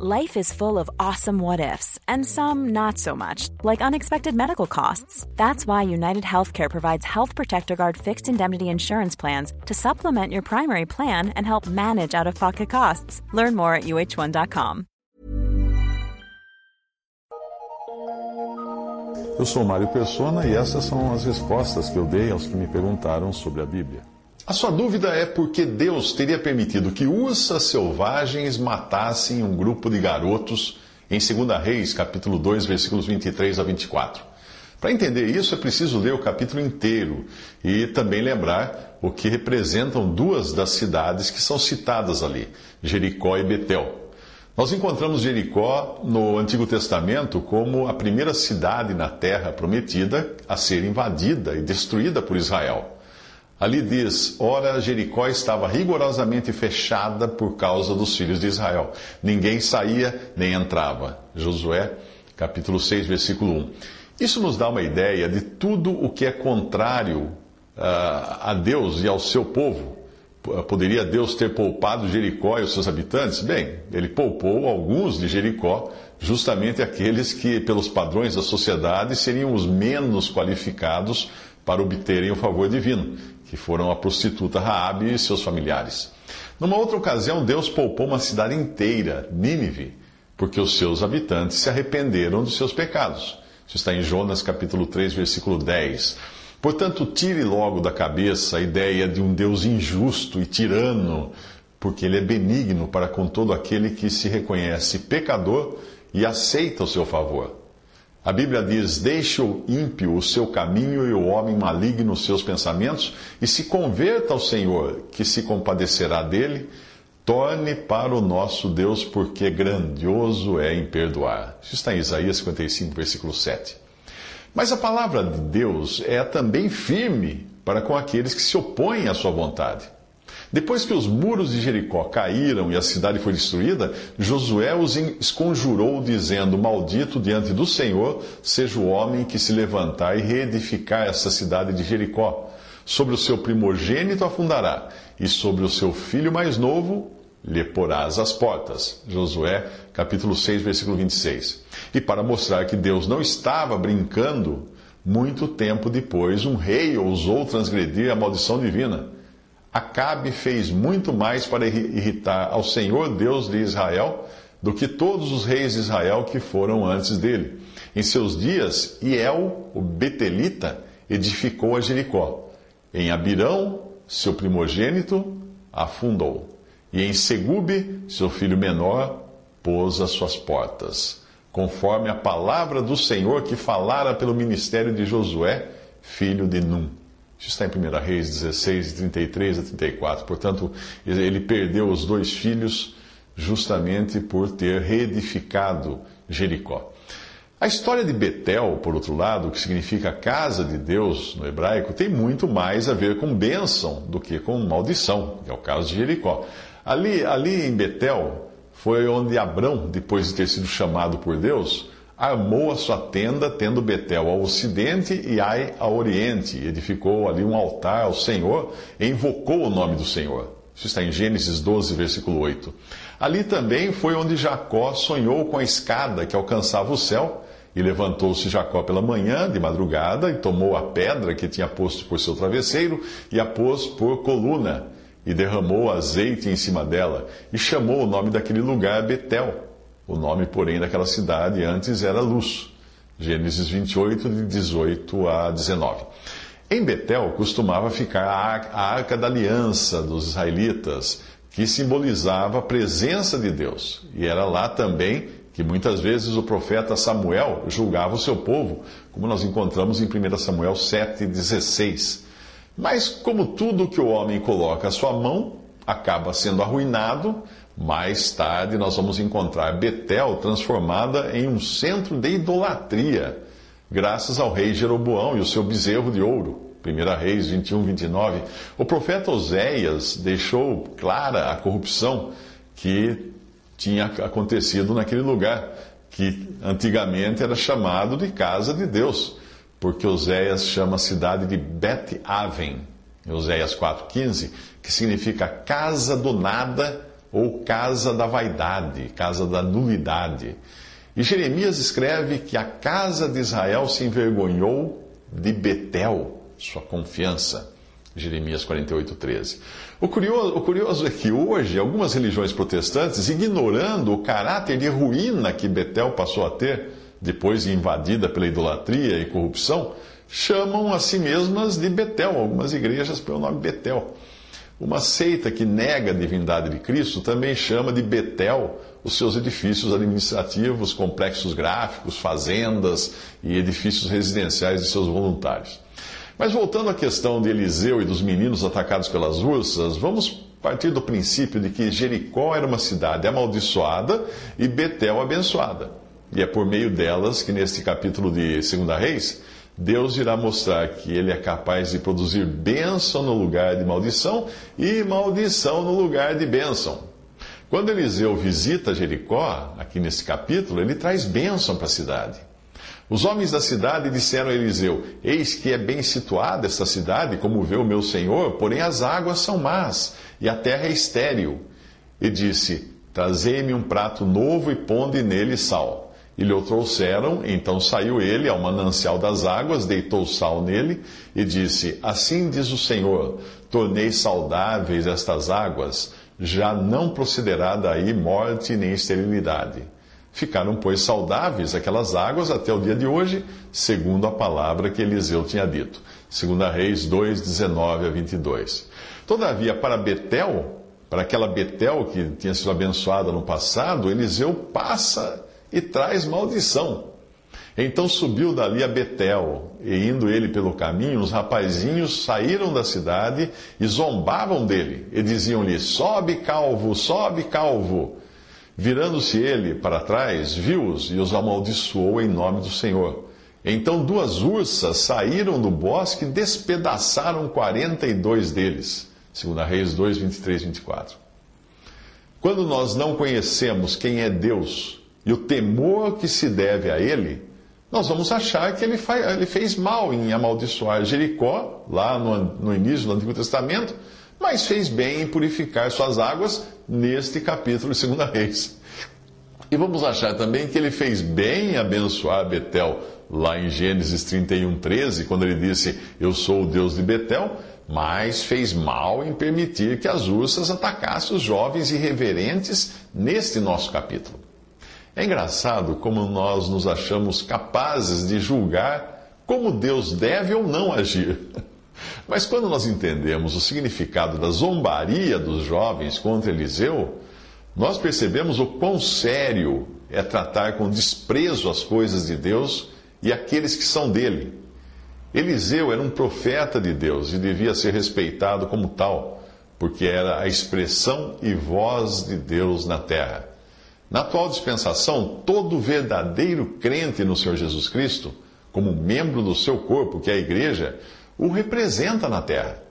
Life is full of awesome what ifs, and some not so much, like unexpected medical costs. That's why United Healthcare provides Health Protector Guard fixed indemnity insurance plans to supplement your primary plan and help manage out of pocket costs. Learn more at uh1.com. Eu sou Mário Persona e essas são as respostas que eu dei aos que me perguntaram sobre a Bíblia. A sua dúvida é por que Deus teria permitido que ursas selvagens matassem um grupo de garotos em 2 Reis, capítulo 2, versículos 23 a 24. Para entender isso, é preciso ler o capítulo inteiro e também lembrar o que representam duas das cidades que são citadas ali, Jericó e Betel. Nós encontramos Jericó no Antigo Testamento como a primeira cidade na terra prometida a ser invadida e destruída por Israel. Ali diz: Ora, Jericó estava rigorosamente fechada por causa dos filhos de Israel. Ninguém saía nem entrava. Josué, capítulo 6, versículo 1. Isso nos dá uma ideia de tudo o que é contrário uh, a Deus e ao seu povo. Poderia Deus ter poupado Jericó e os seus habitantes? Bem, ele poupou alguns de Jericó, justamente aqueles que, pelos padrões da sociedade, seriam os menos qualificados para obterem o favor divino que foram a prostituta Raabe e seus familiares. Numa outra ocasião, Deus poupou uma cidade inteira, Nínive, porque os seus habitantes se arrependeram dos seus pecados. Isso está em Jonas capítulo 3, versículo 10. Portanto, tire logo da cabeça a ideia de um Deus injusto e tirano, porque ele é benigno para com todo aquele que se reconhece pecador e aceita o seu favor. A Bíblia diz: Deixe o ímpio o seu caminho e o homem maligno os seus pensamentos, e se converta ao Senhor, que se compadecerá dele. Torne para o nosso Deus, porque grandioso é em perdoar. Isso está em Isaías 55, versículo 7. Mas a palavra de Deus é também firme para com aqueles que se opõem à sua vontade. Depois que os muros de Jericó caíram e a cidade foi destruída, Josué os esconjurou, dizendo: Maldito diante do Senhor seja o homem que se levantar e reedificar essa cidade de Jericó. Sobre o seu primogênito afundará, e sobre o seu filho mais novo lhe porás as portas. Josué, capítulo 6, versículo 26. E para mostrar que Deus não estava brincando, muito tempo depois, um rei ousou transgredir a maldição divina. Acabe fez muito mais para irritar ao Senhor Deus de Israel do que todos os reis de Israel que foram antes dele. Em seus dias, Iel, o Betelita, edificou a Jericó. Em Abirão, seu primogênito, afundou. E em Segube, seu filho menor, pôs as suas portas, conforme a palavra do Senhor que falara pelo ministério de Josué, filho de Num. Isso está em 1 Reis 16, 33 a 34. Portanto, ele perdeu os dois filhos justamente por ter reedificado Jericó. A história de Betel, por outro lado, que significa casa de Deus no hebraico, tem muito mais a ver com bênção do que com maldição, que é o caso de Jericó. Ali, ali em Betel foi onde Abrão, depois de ter sido chamado por Deus, armou a sua tenda, tendo Betel ao ocidente e Ai ao oriente. Edificou ali um altar ao Senhor e invocou o nome do Senhor. Isso está em Gênesis 12, versículo 8. Ali também foi onde Jacó sonhou com a escada que alcançava o céu. E levantou-se Jacó pela manhã, de madrugada, e tomou a pedra que tinha posto por seu travesseiro e a pôs por coluna, e derramou azeite em cima dela, e chamou o nome daquele lugar Betel o nome, porém, daquela cidade antes era Luz. Gênesis 28, de 18 a 19. Em Betel costumava ficar a arca da aliança dos israelitas, que simbolizava a presença de Deus. E era lá também que muitas vezes o profeta Samuel julgava o seu povo, como nós encontramos em 1 Samuel 7,16. Mas, como tudo que o homem coloca à sua mão acaba sendo arruinado, mais tarde, nós vamos encontrar Betel transformada em um centro de idolatria, graças ao rei Jeroboão e o seu bezerro de ouro. 1 Reis 21, 29. O profeta Oséias deixou clara a corrupção que tinha acontecido naquele lugar, que antigamente era chamado de casa de Deus, porque Oséias chama a cidade de Bet-Aven, Oséias 4,15, que significa casa do nada ou casa da vaidade, casa da nulidade. E Jeremias escreve que a casa de Israel se envergonhou de Betel, sua confiança. Jeremias 48, 13. O curioso, o curioso é que hoje algumas religiões protestantes, ignorando o caráter de ruína que Betel passou a ter, depois de invadida pela idolatria e corrupção, chamam a si mesmas de Betel, algumas igrejas pelo nome Betel. Uma seita que nega a divindade de Cristo também chama de Betel os seus edifícios administrativos, complexos gráficos, fazendas e edifícios residenciais de seus voluntários. Mas voltando à questão de Eliseu e dos meninos atacados pelas ursas, vamos partir do princípio de que Jericó era uma cidade amaldiçoada e Betel abençoada. E é por meio delas que, neste capítulo de 2 Reis, Deus irá mostrar que ele é capaz de produzir bênção no lugar de maldição e maldição no lugar de bênção. Quando Eliseu visita Jericó, aqui nesse capítulo, ele traz bênção para a cidade. Os homens da cidade disseram a Eliseu: Eis que é bem situada esta cidade, como vê o meu senhor, porém as águas são más e a terra é estéril. E disse: Trazei-me um prato novo e ponde nele sal. E lhe o trouxeram, então saiu ele ao manancial das águas, deitou sal nele e disse: Assim diz o Senhor: Tornei saudáveis estas águas, já não procederá daí morte nem esterilidade. Ficaram, pois, saudáveis aquelas águas até o dia de hoje, segundo a palavra que Eliseu tinha dito. 2 Reis 2, 19 a 22. Todavia, para Betel, para aquela Betel que tinha sido abençoada no passado, Eliseu passa e traz maldição. Então subiu dali a Betel, e indo ele pelo caminho, os rapazinhos saíram da cidade e zombavam dele, e diziam-lhe: Sobe, calvo, sobe, calvo. Virando-se ele para trás, viu-os e os amaldiçoou em nome do Senhor. Então duas ursas saíram do bosque e despedaçaram quarenta e dois deles. 2 Reis 2, 23, 24. Quando nós não conhecemos quem é Deus, e o temor que se deve a ele, nós vamos achar que ele, faz, ele fez mal em amaldiçoar Jericó, lá no, no início do Antigo Testamento, mas fez bem em purificar suas águas neste capítulo de 2 Reis. E vamos achar também que ele fez bem em abençoar Betel, lá em Gênesis 31, 13, quando ele disse: Eu sou o Deus de Betel, mas fez mal em permitir que as ursas atacassem os jovens irreverentes neste nosso capítulo. É engraçado como nós nos achamos capazes de julgar como Deus deve ou não agir. Mas quando nós entendemos o significado da zombaria dos jovens contra Eliseu, nós percebemos o quão sério é tratar com desprezo as coisas de Deus e aqueles que são dele. Eliseu era um profeta de Deus e devia ser respeitado como tal, porque era a expressão e voz de Deus na terra. Na atual dispensação, todo verdadeiro crente no Senhor Jesus Cristo, como membro do seu corpo, que é a igreja, o representa na terra.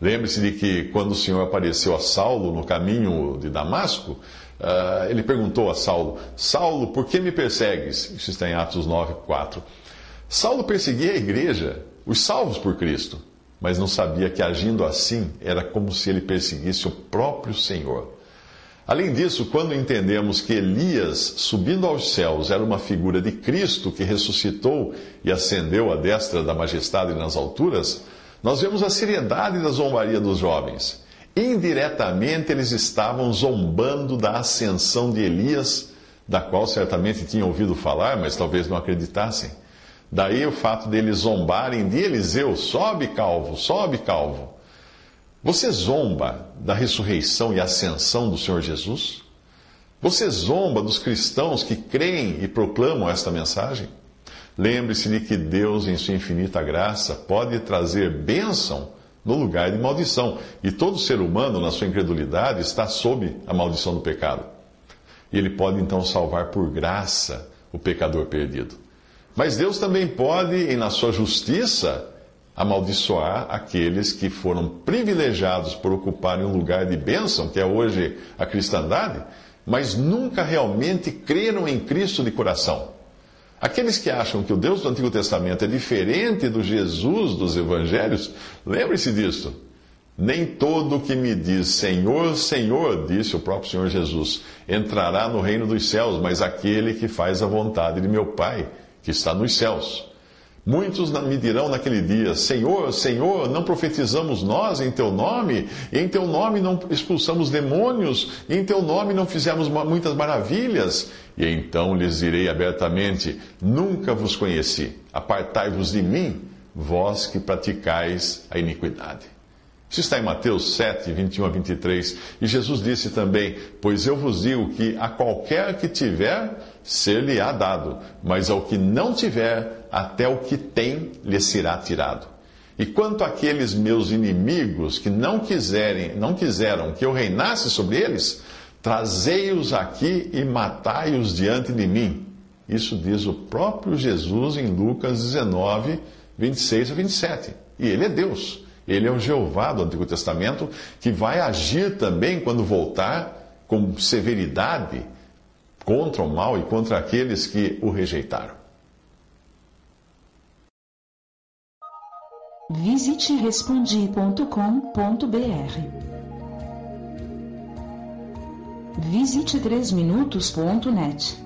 Lembre-se de que quando o Senhor apareceu a Saulo no caminho de Damasco, uh, ele perguntou a Saulo: Saulo, por que me persegues? Isso está em Atos 9, 4. Saulo perseguia a igreja, os salvos por Cristo, mas não sabia que agindo assim era como se ele perseguisse o próprio Senhor. Além disso, quando entendemos que Elias, subindo aos céus, era uma figura de Cristo que ressuscitou e ascendeu à destra da majestade nas alturas, nós vemos a seriedade da zombaria dos jovens. Indiretamente, eles estavam zombando da ascensão de Elias, da qual certamente tinham ouvido falar, mas talvez não acreditassem. Daí o fato deles zombarem de Eliseu: sobe calvo, sobe calvo. Você zomba da ressurreição e ascensão do Senhor Jesus? Você zomba dos cristãos que creem e proclamam esta mensagem? Lembre-se de que Deus, em sua infinita graça, pode trazer bênção no lugar de maldição. E todo ser humano, na sua incredulidade, está sob a maldição do pecado. E ele pode então salvar por graça o pecador perdido. Mas Deus também pode, e na sua justiça, amaldiçoar aqueles que foram privilegiados por ocuparem um lugar de bênção, que é hoje a cristandade, mas nunca realmente creram em Cristo de coração. Aqueles que acham que o Deus do Antigo Testamento é diferente do Jesus dos Evangelhos, lembre-se disso. Nem todo que me diz Senhor, Senhor, disse o próprio Senhor Jesus, entrará no reino dos céus, mas aquele que faz a vontade de meu Pai, que está nos céus. Muitos me dirão naquele dia: Senhor, Senhor, não profetizamos nós em teu nome? Em teu nome não expulsamos demônios? Em teu nome não fizemos muitas maravilhas? E então lhes direi abertamente: Nunca vos conheci. Apartai-vos de mim, vós que praticais a iniquidade. Isso está em Mateus 7, 21 a 23. E Jesus disse também: Pois eu vos digo que a qualquer que tiver, ser-lhe-á dado, mas ao que não tiver, até o que tem lhe será tirado. E quanto àqueles meus inimigos que não quiserem, não quiseram que eu reinasse sobre eles, trazei-os aqui e matai-os diante de mim. Isso diz o próprio Jesus em Lucas 19, 26 a 27. E ele é Deus. Ele é o Jeová do Antigo Testamento que vai agir também quando voltar com severidade contra o mal e contra aqueles que o rejeitaram. Visite respondi.com.br. Visite 3minutos.net.